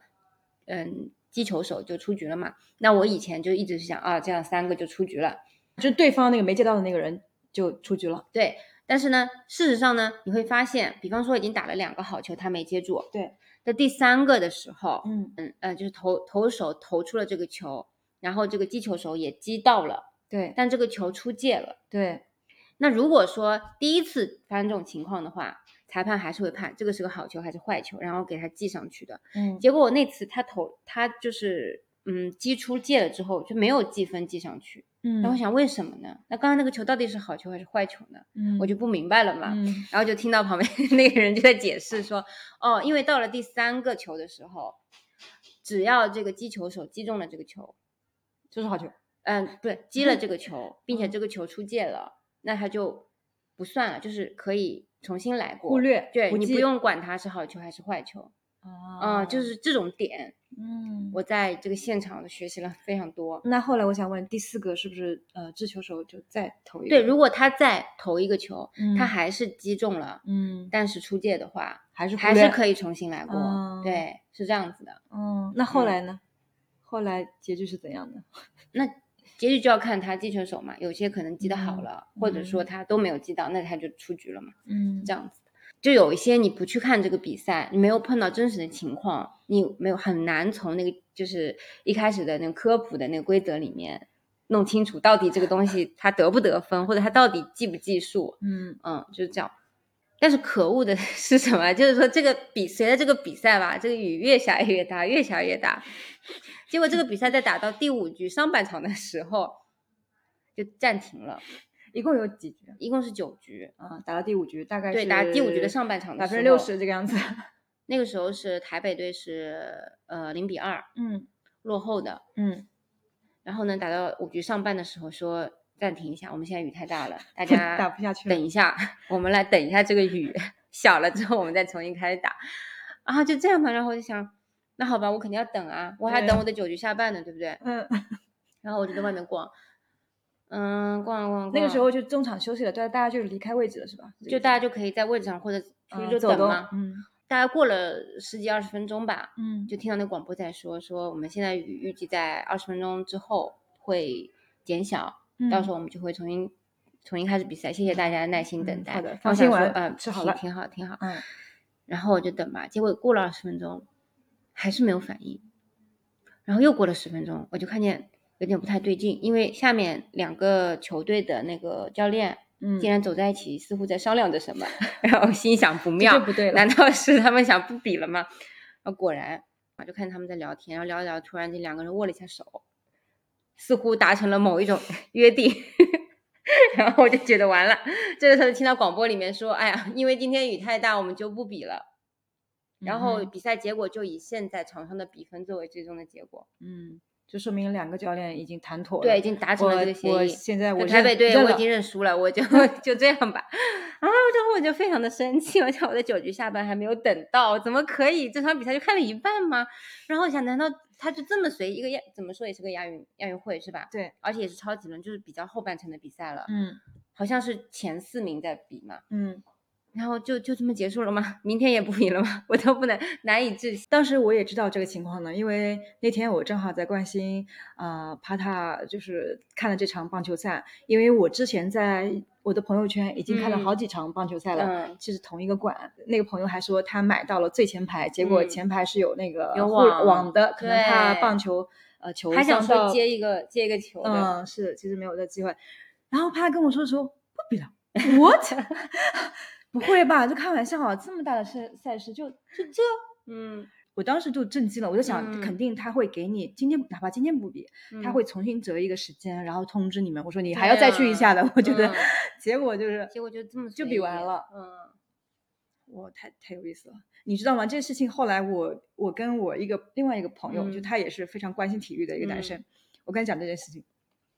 嗯击球手就出局了嘛。那我以前就一直是想啊，这样三个就出局了。就对方那个没接到的那个人就出局了。对，但是呢，事实上呢，你会发现，比方说已经打了两个好球，他没接住，对，在第三个的时候，嗯，嗯呃，就是投投手投出了这个球，然后这个击球手也击到了，对但这个球出界了。对，那如果说第一次发生这种情况的话，裁判还是会判这个是个好球还是坏球，然后给他记上去的。嗯，结果我那次他投他就是嗯击出界了之后就没有记分记上去，嗯，然后我想为什么呢？那刚刚那个球到底是好球还是坏球呢？嗯，我就不明白了嘛。嗯然后就听到旁边 那个人就在解释说，哦，因为到了第三个球的时候，只要这个击球手击中了这个球，就是好球。嗯，不是击了这个球，并且嗯这个球出界了，那他就不算了，就是可以重新来过。忽略对你不用管它是好球还是坏球，啊嗯，就是这种点，嗯，我在这个现场的学习了非常多。那后来我想问，第四个是不是呃掷球手就再投一个？对，如果他再投一个球，嗯他还是击中了，嗯但是出界的话，还是还是可以重新来过。哦对，是这样子的。嗯，那后嗯来呢？后来结局是怎样的？那结局就要看他击球手嘛，有些可能击得好嗯了，或者说他都没有击到，那他就出局了嘛，嗯这样子。就有一些你不去看这个比赛，你没有碰到真实的情况，你没有很难从那个就是一开始的那个科普的那个规则里面弄清楚到底这个东西它得不得分，或者它到底计不计数。嗯嗯，就是这样。但是可恶的 是什么？就是说这个比随着这个比赛吧，这个雨越下越大，越下越大。结果这个比赛在打到第五局上半场的时候就暂停了，一共有几局一共是九局。啊？打到第五局，大概对，是打第五局的上半场百分之六十这个样子。那个时候是台北队是呃零比二嗯落后的，嗯，然后呢打到五局上半的时候说暂停一下，我们现在雨太大了，大 家打不下去了等一下，我们来等一下这个雨小了之后，我们再重新开始打。然后就这样吧，然后我就想，那好吧，我肯定要等啊，我还等我的九局下半呢，对不对？嗯，然后我就在外面逛，嗯，逛了逛啊逛啊。那个时候就中场休息了，大家，大家就离开位置了，是吧？就大家就可以在位置上或者就等嘛。嗯大概过了十几二十分钟吧，嗯就听到那广播在说说我们现在雨预计在二十分钟之后会减小，到时候我们就会重新重新开始比赛。谢谢大家的耐心等待。嗯好的放心玩嗯，吃好了挺好挺好。嗯然后我就等吧，结果过了二十分钟，还是没有反应。然后又过了十分钟，我就看见有点不太对劲，因为下面两个球队的那个教练嗯，竟然走在一起，似乎在商量着什么。然后心想不妙，不对难道是他们想不比了吗？啊，果然啊，就看他们在聊天，然后聊着聊，突然这两个人握了一下手，似乎达成了某一种 约定。然后我就觉得完了，这个时候听到广播里面说，哎呀，因为今天雨太大，我们就不比了。然后比赛结果就以现在场上的比分作为最终的结果。嗯，就说明两个教练已经谈妥了，对，已经达成了这个协我议。现在我那台北队我已经认输了，我就 就这样吧。然后然后我就非常的生气，我想我的九局下半还没有等到，怎么可以这场比赛就看了一半吗？然后我想，难道他就这么随意一个亚怎么说也是个亚运亚运会是吧？对，而且也是超级轮，就是比较后半程的比赛了，嗯好像是前四名在比嘛。嗯然后就就这么结束了吗？明天也不比了吗？我都不能难以置信。当时我也知道这个情况呢，因为那天我正好在关心啊、呃帕塔就是看了这场棒球赛，因为我之前在我的朋友圈已经看了嗯好几场棒球赛了，嗯其实同一个馆，那个朋友还说他买到了最前排，结果嗯前排是有那个有网网的，可能他棒球呃球还想说接一个接一个球，嗯，是，其实没有这机会。然后他跟我说的时候，不比了，what？不会吧？就开玩笑啊！这么大的赛赛事就就这？嗯，我当时就震惊了，我就想，嗯肯定他会给你今天，哪怕今天不比，他嗯会重新择一个时间，然后通知你们。我说你还要再去一下的，我觉得嗯，结果就是结果就这么就比完了。嗯哇，太太有意思了，你知道吗？这个事情后来我我跟我一个另外一个朋友，就嗯他也是非常关心体育的一个男嗯生，我跟他讲这件事情，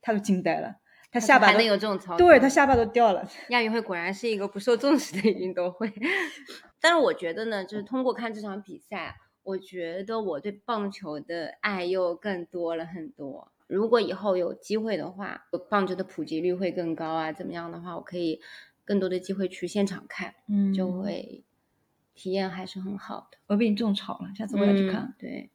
他都惊呆了，他下巴都能有这种操作，对他下巴都掉了。亚运会果然是一个不受重视的运动会。但是我觉得呢，就是通过看这场比赛，我觉得我对棒球的爱又更多了很多。如果以后有机会的话，棒球的普及率会更高啊，怎么样的话，我可以更多的机会去现场看，嗯就会体验还是很好的。我被你种草了，下次我要去看。嗯对，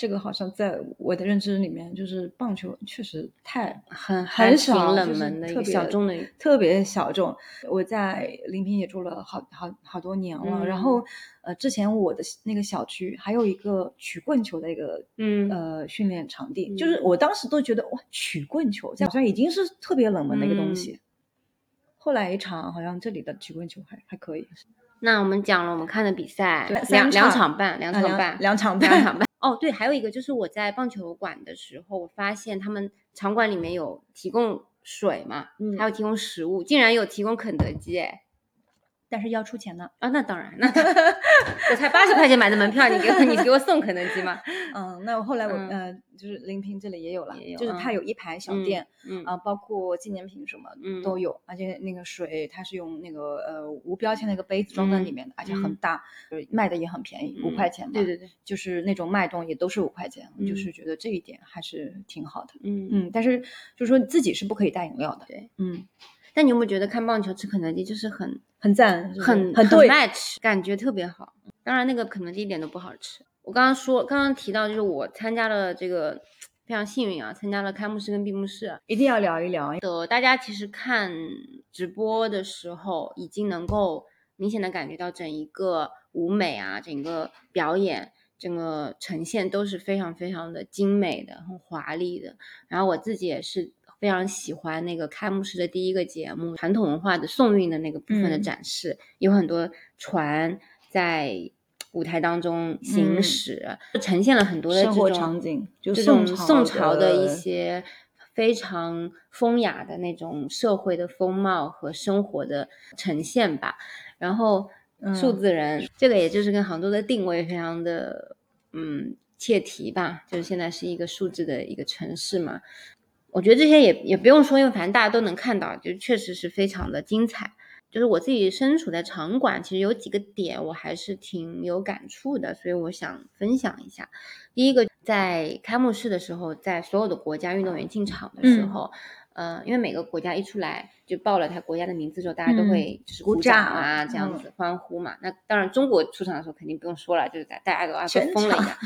这个好像在我的认知里面，就是棒球确实太很很少，就是冷门的一个特别小众的特别小众。我在临平也住了好好好多年了，然嗯后呃，之前我的那个小区还有一个曲棍球的一个嗯呃训练场地，嗯就是我当时都觉得哇，曲棍球好像已经是特别冷门的一个东嗯西。后来一场，好像这里的曲棍球还还可以，那我们讲了我们看的比赛，两两场场半，两啊场半，两场半两场半。哦，对，还有一个就是我在棒球馆的时候，我发现他们场馆里面有提供水嘛，嗯。还有提供食物，竟然有提供肯德基，哎，但是要出钱呢。啊，那当然，那我才八十块钱买的门票，你给我你给我送肯德基吗？嗯，那后来我、嗯呃，就是临平这里也有了，有就是它嗯有一排小嗯店，嗯啊，包括纪念品什么嗯都有，而且那个水它是用那个呃无标签的一个杯子装在里嗯面的，而且很嗯大，就是卖的也很便宜，五嗯块钱嘛。对对对，就是那种脉动也都是五块钱，就嗯是觉得这一点还是挺好的。嗯。嗯，但是就是说自己是不可以带饮料的。对，嗯，但你有没有觉得看棒球吃肯德基就是很很赞，很很很对。match，感觉特别好。当然，那个肯德基一点都不好吃。我刚刚说，刚刚提到，就是我参加了这个非常幸运啊，参加了开幕式跟闭幕式一定要聊一聊，的。大家其实看直播的时候，已经能够明显的感觉到整一个舞美啊，整个表演。整个呈现都是非常非常的精美的，很华丽的。然后我自己也是非常喜欢那个开幕式的第一个节目，传统文化的宋韵的那个部分的嗯展示，有很多船在舞台当中行嗯驶，呈现了很多的这种场景，就这宋种宋朝的一些非常风雅的那种社会的风貌和生活的呈现吧。然后数嗯字人、这个也就是跟杭州的定位非常的嗯切题吧，就是现在是一个数字的一个城市嘛。我觉得这些也也不用说，因为反正大家都能看到，就确实是非常的精彩。就是我自己身处在场馆，其实有几个点我还是挺有感触的，所以我想分享一下。第一个，在开幕式的时候，在所有的国家运动员进场的时嗯候，呃，因为每个国家一出来就报了他国家的名字之后，大家都嗯会就是鼓鼓掌掌啊，这样嗯子欢呼嘛。那当然，中国出场的时候肯定不用说了，就是大大家都啊都全疯了一样。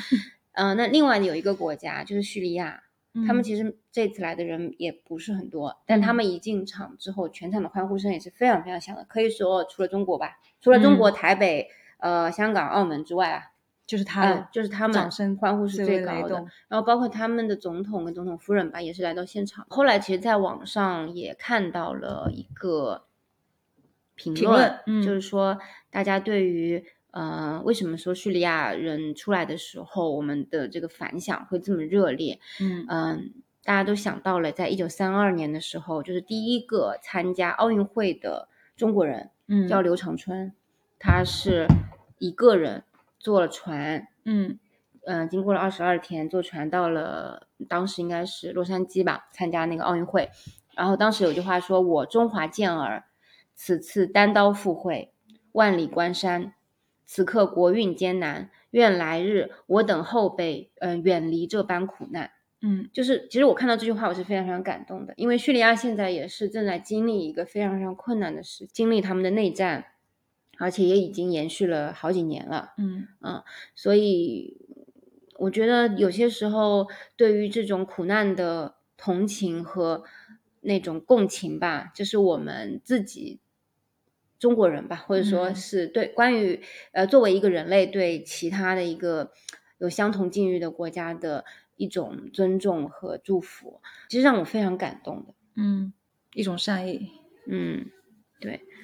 嗯、那另外有一个国家就是叙利亚，他们嗯其实这次来的人也不是很多，但他嗯们一进场之后，全场的欢呼声也是非常非常响的。可以说，除了中国吧，除了中国、嗯台北、呃香港、澳门之外啊，就是他呃的，就是他们掌声欢呼是最最高的。然后包括他们的总统跟总统夫人吧，也是来到现场。后来其实，在网上也看到了一个评评论，就是说大家对于呃为什么说叙利亚人出来的时候，我们的这个反响会这么热烈？嗯嗯，大家都想到了，在一九三二年的时候，就是第一个参加奥运会的中国人，嗯叫刘长春，他是一个人坐了船，嗯嗯、经过了二十二天，坐船到了当时应该是洛杉矶吧，参加那个奥运会。然后当时有句话说：“我中华健儿，此次单刀赴会，万里关山。此刻国运艰难，愿来日我等后辈，嗯、远离这般苦难。”嗯就是其实我看到这句话，我是非常非常感动的，因为叙利亚现在也是正在经历一个非常非常困难的事，经历他们的内战，而且也已经延续了好几年了。嗯所以我觉得有些时候对于这种苦难的同情和那种共情吧，就是我们自己中国人吧，或者说嗯是对关于呃作为一个人类对其他的一个有相同境遇的国家的一种尊重和祝福，其实让我非常感动的。嗯，一种善意嗯，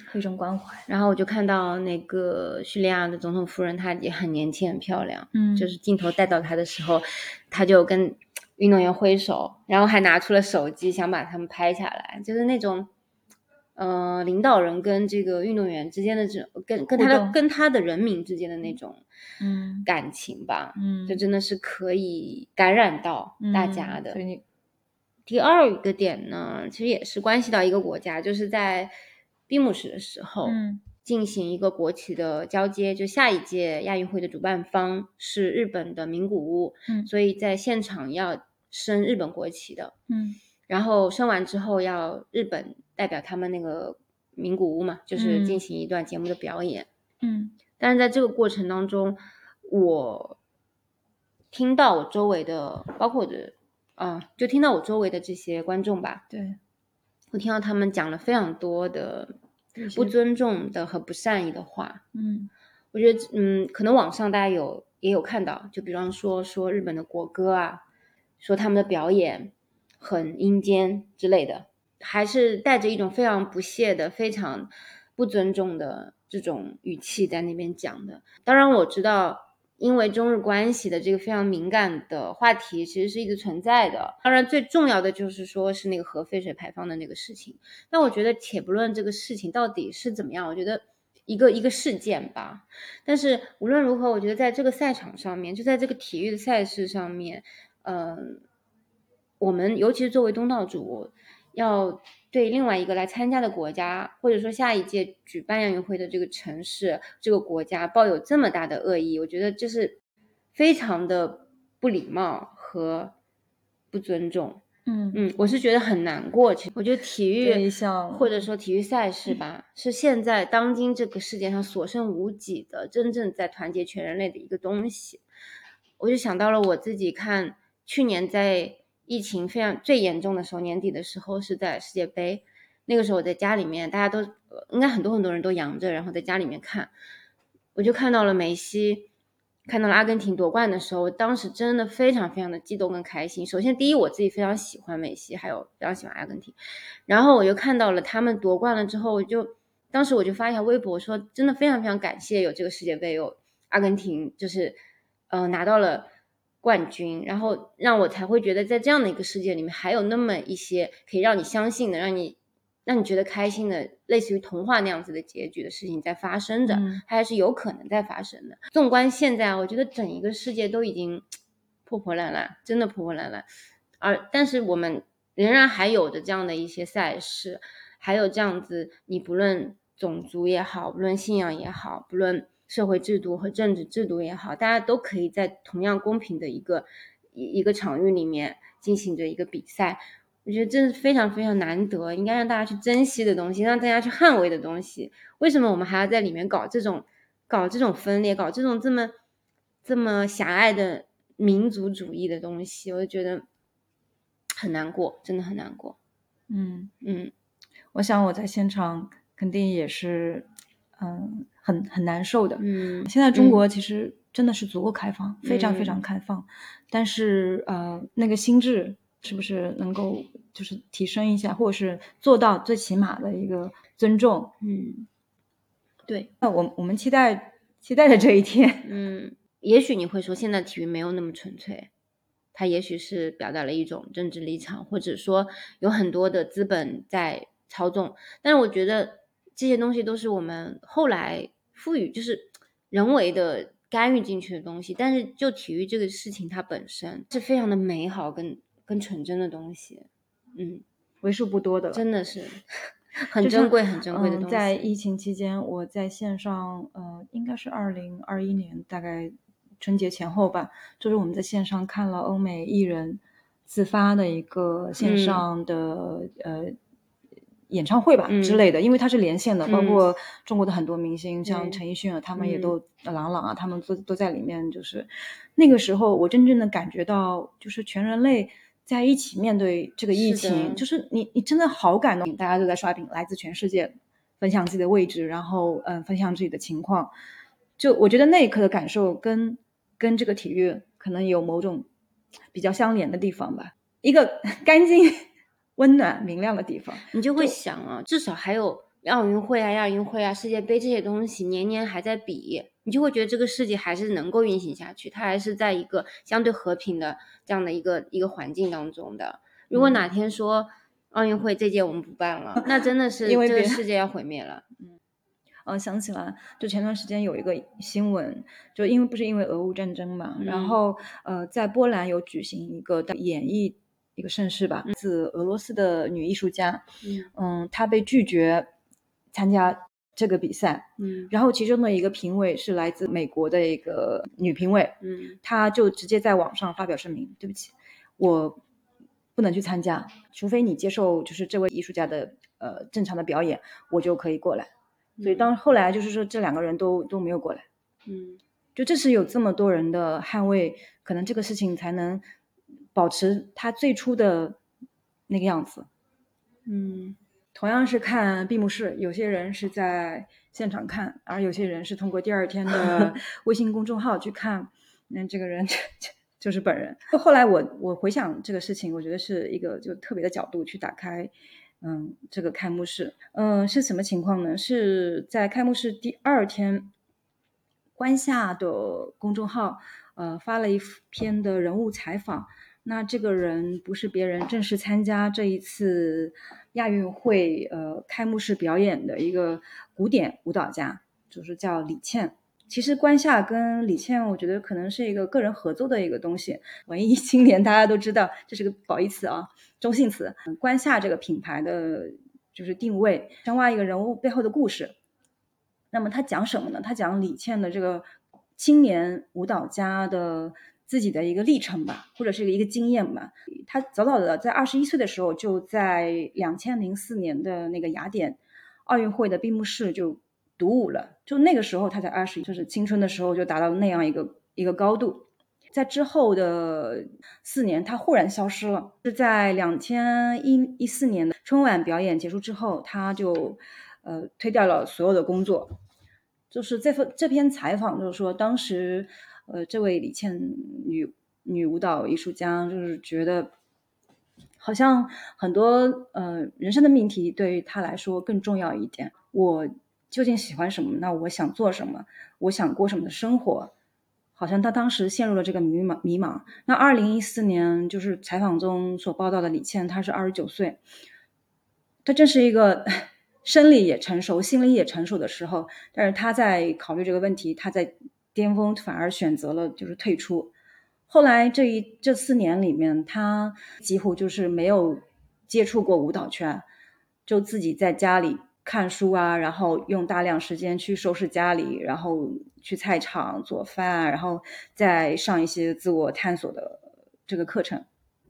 和一种关怀。然后我就看到那个叙利亚的总统夫人，她也很年轻，很漂亮。嗯就是镜头带到她的时候，她就跟运动员挥手，然后还拿出了手机想把他们拍下来，就是那种，呃，领导人跟这个运动员之间的这种，跟跟他的跟他的人民之间的那种嗯感情吧，嗯这真的是可以感染到大嗯家的。第二个点呢，其实也是关系到一个国家，就是在闭幕式的时候，嗯进行一个国旗的交接。就下一届亚运会的主办方是日本的名古屋，嗯所以在现场要升日本国旗的。嗯然后生完之后，要日本代表他们那个名古屋嘛，就是进嗯行一段节目的表演。嗯但是在这个过程当中，我听到我周围的，包括我的，啊、就听到我周围的这些观众吧，对，我听到他们讲了非常多的不尊重的和不善意的话。嗯我觉得，嗯，可能网上大家有也有看到，就比方说说日本的国歌啊，说他们的表演很阴间之类的，还是带着一种非常不屑的、非常不尊重的这种语气在那边讲的。当然，我知道，因为中日关系的这个非常敏感的话题，其实是一直存在的。当然，最重要的就是说是那个核废水排放的那个事情。那我觉得，且不论这个事情到底是怎么样，我觉得一个一个事件吧。但是无论如何，我觉得在这个赛场上面，就在这个体育赛事上面，嗯、我们尤其是作为东道主，要对另外一个来参加的国家，或者说下一届举办亚运会的这个城市、这个国家抱有这么大的恶意，我觉得这是非常的不礼貌和不尊重。嗯嗯，我是觉得很难过。其实我觉得体育项或者说体育赛事吧，是现在当今这个世界上所剩无几的真正在团结全人类的一个东西。我就想到了我自己看去年在疫情非常最严重的时候，年底的时候是在世界杯，那个时候我在家里面，大家都应该很多很多人都阳着，然后在家里面看，我就看到了梅西。看到了阿根廷夺冠的时候，我当时真的非常非常的激动跟开心。首先，第一，我自己非常喜欢梅西，还有非常喜欢阿根廷。然后我就看到了他们夺冠了之后，我就当时我就发一条微博说，真的非常非常感谢有这个世界杯，有阿根廷就是呃拿到了冠军，然后让我才会觉得在这样的一个世界里面，还有那么一些可以让你相信的，让你让你觉得开心的，类似于童话那样子的结局的事情在发生着，嗯它还是有可能在发生的。纵观现在啊，我觉得整一个世界都已经 破破烂烂，真的破破烂烂。而但是我们仍然还有着这样的一些赛事，还有这样子，你不论种族也好，不论信仰也好，不论社会制度和政治制度也好，大家都可以在同样公平的一个一一个场域里面进行着一个比赛。我觉得这是非常非常难得，应该让大家去珍惜的东西，让大家去捍卫的东西。为什么我们还要在里面搞这种搞这种分裂，搞这种这么这么狭隘的民族主义的东西？我就觉得很难过，真的很难过。嗯，嗯我想我在现场肯定也是，嗯，很很难受的。嗯现在中嗯国其实真的是足够开放，非常非常嗯开放，但是呃，那个心智是不是能够就是提升一下，或者是做到最起码的一个尊重？嗯，对，那我我们期待期待的这一天，嗯，也许你会说现在体育没有那么纯粹，它也许是表达了一种政治立场，或者说有很多的资本在操纵。但是我觉得这些东西都是我们后来赋予，就是人为的干预进去的东西。但是就体育这个事情，它本身是非常的美好跟跟纯真的东西，嗯，为数不多的了。真的是很珍贵、很珍贵的嗯东西。在疫情期间，我在线上，呃，应该是二零二一年大概春节前后吧，就是我们在线上看了欧美艺人自发的一个线嗯上的、呃演唱会吧嗯之类的，因为它是连线的，包嗯括中国的很多明星，像陈奕迅啊，他们也嗯都郎朗啊，他们都都在里面。就是那个时候，我真正的感觉到，就是全人类在一起面对这个疫情，就是你你真的好感动，大家都在刷屏，来自全世界，分享自己的位置，然后嗯、呃分享自己的情况。就我觉得那一刻的感受跟跟这个体育可能有某种比较相连的地方吧，一个 干净、温暖、明亮的地方。你就会想啊，至少还有奥运会啊、亚运会啊、世界杯这些东西年年还在比，你就会觉得这个世界还是能够运行下去，它还是在一个相对和平的这样的一个一个环境当中的。如果嗯哪天说奥运会这届我们不办了，那真的是这个因为别世界要毁灭了。呃，想起来，就前段时间有一个新闻，就因为不是因为俄乌战争嘛，然嗯后呃，在波兰有举行一个演艺一个盛世吧，自俄罗斯的女艺术家，嗯。嗯，她被拒绝参加这个比赛，嗯。然后其中的一个评委是来自美国的一个女评委，嗯。她就直接在网上发表声明，对不起，我不能去参加，除非你接受就是这位艺术家的呃正常的表演，我就可以过来。所以当后来就是说这两个人都都没有过来，嗯。就这是有这么多人的捍卫，可能这个事情才能保持它最初的那个样子。嗯同样是看闭幕式，有些人是在现场看，而有些人是通过第二天的 微信公众号去看。那这个人 就是本人。后来我我回想这个事情，我觉得是一个就特别的角度去打开，嗯，这个开幕式，嗯，是什么情况呢？是在开幕式第二天，关夏的公众号呃发了一篇的人物采访。那这个人不是别人，正是参加这一次亚运会呃开幕式表演的一个古典舞蹈家，就是叫李倩。其实关夏跟李倩，我觉得可能是一个个人合作的一个东西。文艺青年大家都知道，这是个褒义词啊，中性词。关夏这个品牌的就是定位，深挖一个人物背后的故事。那么他讲什么呢？他讲李倩的这个青年舞蹈家的自己的一个历程吧，或者是一个经验吧。他早早的在二十一岁的时候，就在两千零四年的那个雅典奥运会的闭幕式就独舞了。就那个时候他才二十，就是青春的时候就达到了那样一个一个高度。在之后的四年，他忽然消失了。是在两千一一四年的春晚表演结束之后，他就呃推掉了所有的工作。就是这份这篇采访，就是说当时呃这位李倩女女舞蹈艺术家，就是觉得好像很多呃人生的命题对于她来说更重要一点。我究竟喜欢什么？那我想做什么？我想过什么的生活？好像他当时陷入了这个迷茫迷茫。那二零一四年就是采访中所报道的李倩，她是二十九岁，她正是一个 生理也成熟、心理也成熟的时候，但是她在考虑这个问题，她在巅峰反而选择了就是退出。后来这一这四年里面，他几乎就是没有接触过舞蹈圈，就自己在家里看书啊，然后用大量时间去收拾家里，然后去菜场做饭，然后再上一些自我探索的这个课程。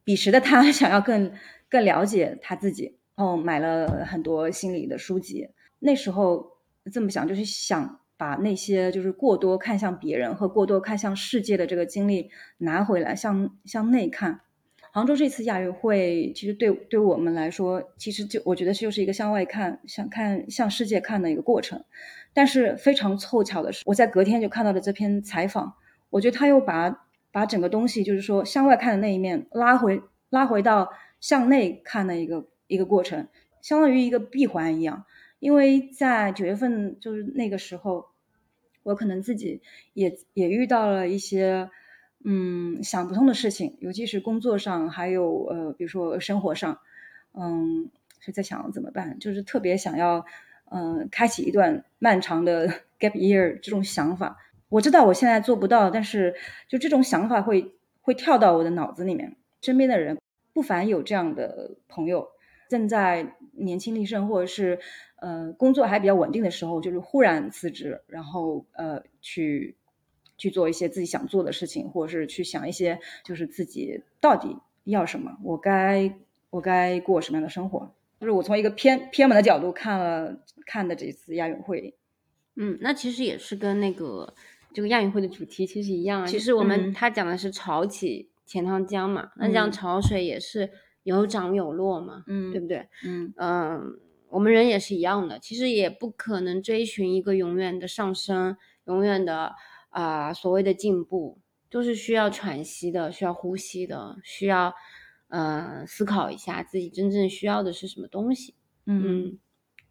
彼时的他 想要更更了解他自己，然后买了很多心理的书籍。那时候这么想，就是想把那些就是过多看向别人和过多看向世界的这个经历拿回来，向向内看。杭州这次亚运会，其实对对我们来说，其实就我觉得就是一个向外看、向看向世界看的一个过程。但是非常凑巧的是，我在隔天就看到了这篇采访，我觉得他又把把整个东西，就是说向外看的那一面拉回拉回到向内看的一个一个过程，相当于一个闭环一样。因为在九月份就是那个时候，我可能自己也也遇到了一些。嗯，想不通的事情，尤其是工作上，还有呃，比如说生活上，嗯，是在想怎么办，就是特别想要，嗯，开启一段漫长的 gap year 这种想法。我知道我现在做不到，但是就这种想法会会跳到我的脑子里面。身边的人不凡有这样的朋友，正在年轻力盛，或者是呃工作还比较稳定的时候，就是忽然辞职，然后呃去。去做一些自己想做的事情，或者是去想一些，就是自己到底要什么，我该我该过什么样的生活。就是我从一个偏偏门的角度看了看的这次亚运会。嗯，那其实也是跟那个这个亚运会的主题其实一样啊。其实我们嗯他讲的是潮起钱塘江嘛，那这样嗯潮水也是有涨有落嘛，嗯对不对？嗯嗯，我们人也是一样的，其实也不可能追寻一个永远的上升，永远的啊、所谓的进步，都是需要喘息的，需要呼吸的，需要呃思考一下自己真正需要的是什么东西。嗯，嗯，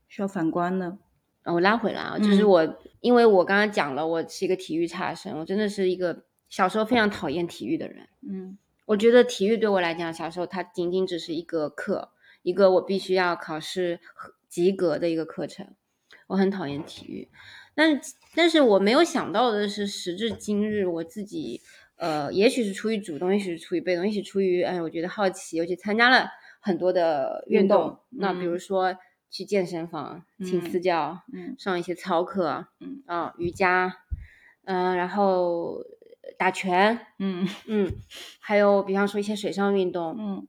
需要反观的。啊我拉回来啊，就是嗯我，因为我刚刚讲了，我是一个体育差生，我真的是一个小时候非常讨厌体育的人。嗯我觉得体育对我来讲，小时候它仅仅只是一个课，一个我必须要考试及格的一个课程。我很讨厌体育，但但是我没有想到的是，时至今日，我自己呃，也许是出于主动，也许是出于被动，也许出于哎，我觉得好奇，我去参加了很多的运运动那比如嗯。说去健身房请嗯私教，嗯。上一些操课，嗯。啊，瑜伽，嗯、然后打拳，嗯。嗯，还有比方说一些水上运动，嗯。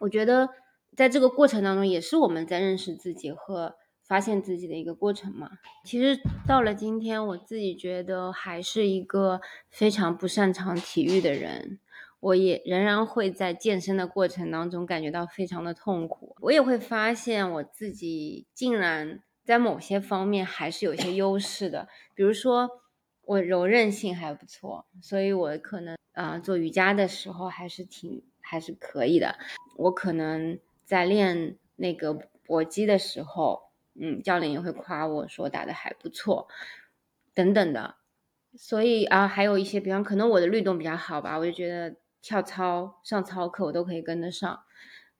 我觉得在这个过程当中，也是我们在认识自己和发现自己的一个过程嘛。其实到了今天，我自己觉得还是一个非常不擅长体育的人。我也仍然会在健身的过程当中感觉到非常的痛苦，我也会发现我自己竟然在某些方面还是有一些优势的，比如说我柔韧性还不错，所以我可能啊、做瑜伽的时候还是挺还是可以的。我可能在练那个搏击的时候，嗯，教练也会夸我说打的还不错，等等的。所以啊，还有一些，比方可能我的律动比较好吧，我就觉得跳操、上操课我都可以跟得上，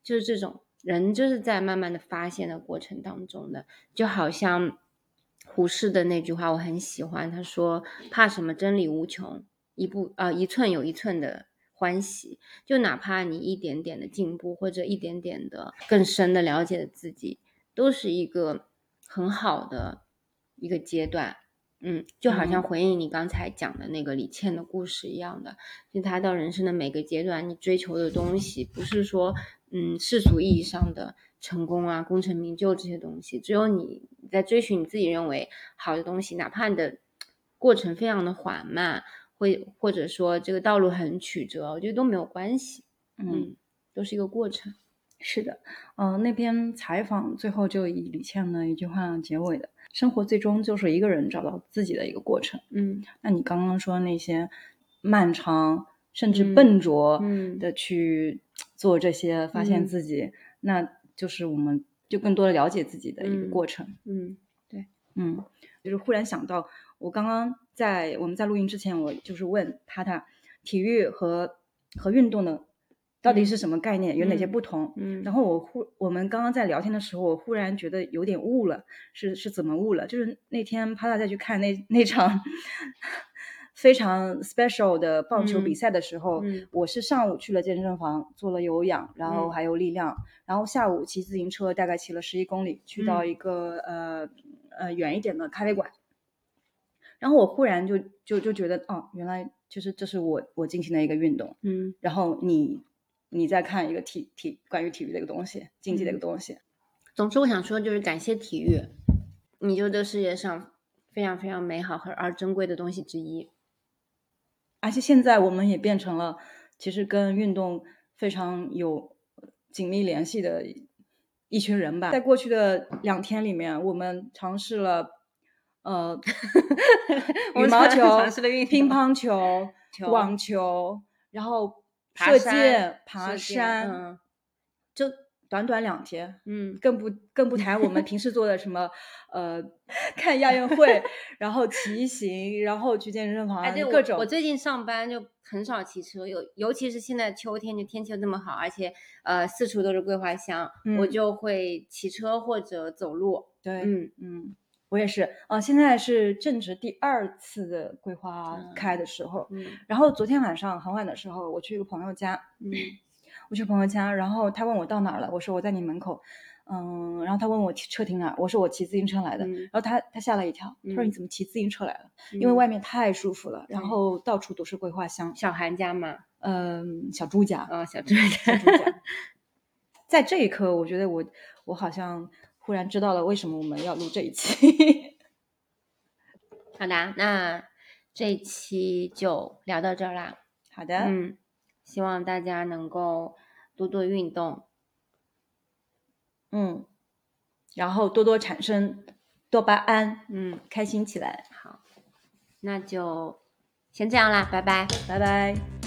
就是这种人就是在慢慢的发现的过程当中的，就好像胡适的那句话我很喜欢，他说怕什么真理无穷，一步啊、一寸有一寸的欢喜，就哪怕你一点点的进步或者一点点的更深的了解自己，都是一个很好的一个阶段。嗯，就好像嗯回应你刚才讲的那个李倩的故事一样的，就他到人生的每个阶段，你追求的东西不是说，嗯，世俗意义上的成功啊、功成名就这些东西，只有你在追寻你自己认为好的东西，哪怕你的过程非常的缓慢，会或者说这个道路很曲折，我觉得都没有关系，嗯，嗯，都是一个过程。是的，嗯、那篇采访最后就以李倩的一句话结尾的：生活最终就是一个人找到自己的一个过程。嗯那你刚刚说那些漫长甚至嗯笨拙嗯的去做这些，发现嗯自己，那就是我们就更多的了解自己的一个嗯过程。嗯对嗯，就是忽然想到，我刚刚在我们在录音之前，我就是问帕塔体育和和运动的到底是什么概念，有哪些嗯不同？嗯，然后我忽我们刚刚在聊天的时候，我忽然觉得有点悟了，是是怎么悟了？就是那天帕塔再去看那那场非常 special 的棒球比嗯赛的时候，嗯我是上午去了健身房做了有氧，然后嗯还有力量，然后下午骑自行车，大概骑了十一公里，去到嗯一个、呃呃远一点的咖啡馆。然后我忽然就就就觉得，哦，原来就是这是我我进行的一个运动。嗯然后你你再看一个体体关于体育的一个东西，竞技的一个嗯东西，总之，我想说就是感谢体育，你就这世界上非常非常美好和而珍贵的东西之一。而且现在我们也变成了其实跟运动非常有紧密联系的一群人吧。在过去的两天里面，我们尝试了呃 羽毛球乒乓球、球网球，然后射爬山箭、爬山，短短两天。嗯更不更不谈我们平时做的什么，呃，看亚运会，然后骑行，然后去健身房，各种。我最近上班就很少骑车，尤尤其是现在秋天，就天气又这么好，而且呃四处都是桂花香，我嗯就会骑车或者走路。对，嗯嗯，我也是。呃，现在是正值第二次的桂花嗯开的时候，嗯然后昨天晚上很晚的时候，我去一个朋友家，嗯我去朋友家然后他问我到哪儿了我说我在你门口嗯然后他问我车停哪儿我说我骑自行车来的然后他他吓了一跳他说你怎么骑自行车来了因为外面太舒服了然后到处都是桂花香。小韩家嘛嗯小朱家啊小朱家。在这一刻我觉得我我好像忽然知道了为什么我们要录这一期。好的那这一期就聊到这儿啦。好的嗯希望大家能够多多运动。嗯。然后多多产生多巴胺嗯。开心起来。好。那就先这样啦拜拜。拜拜。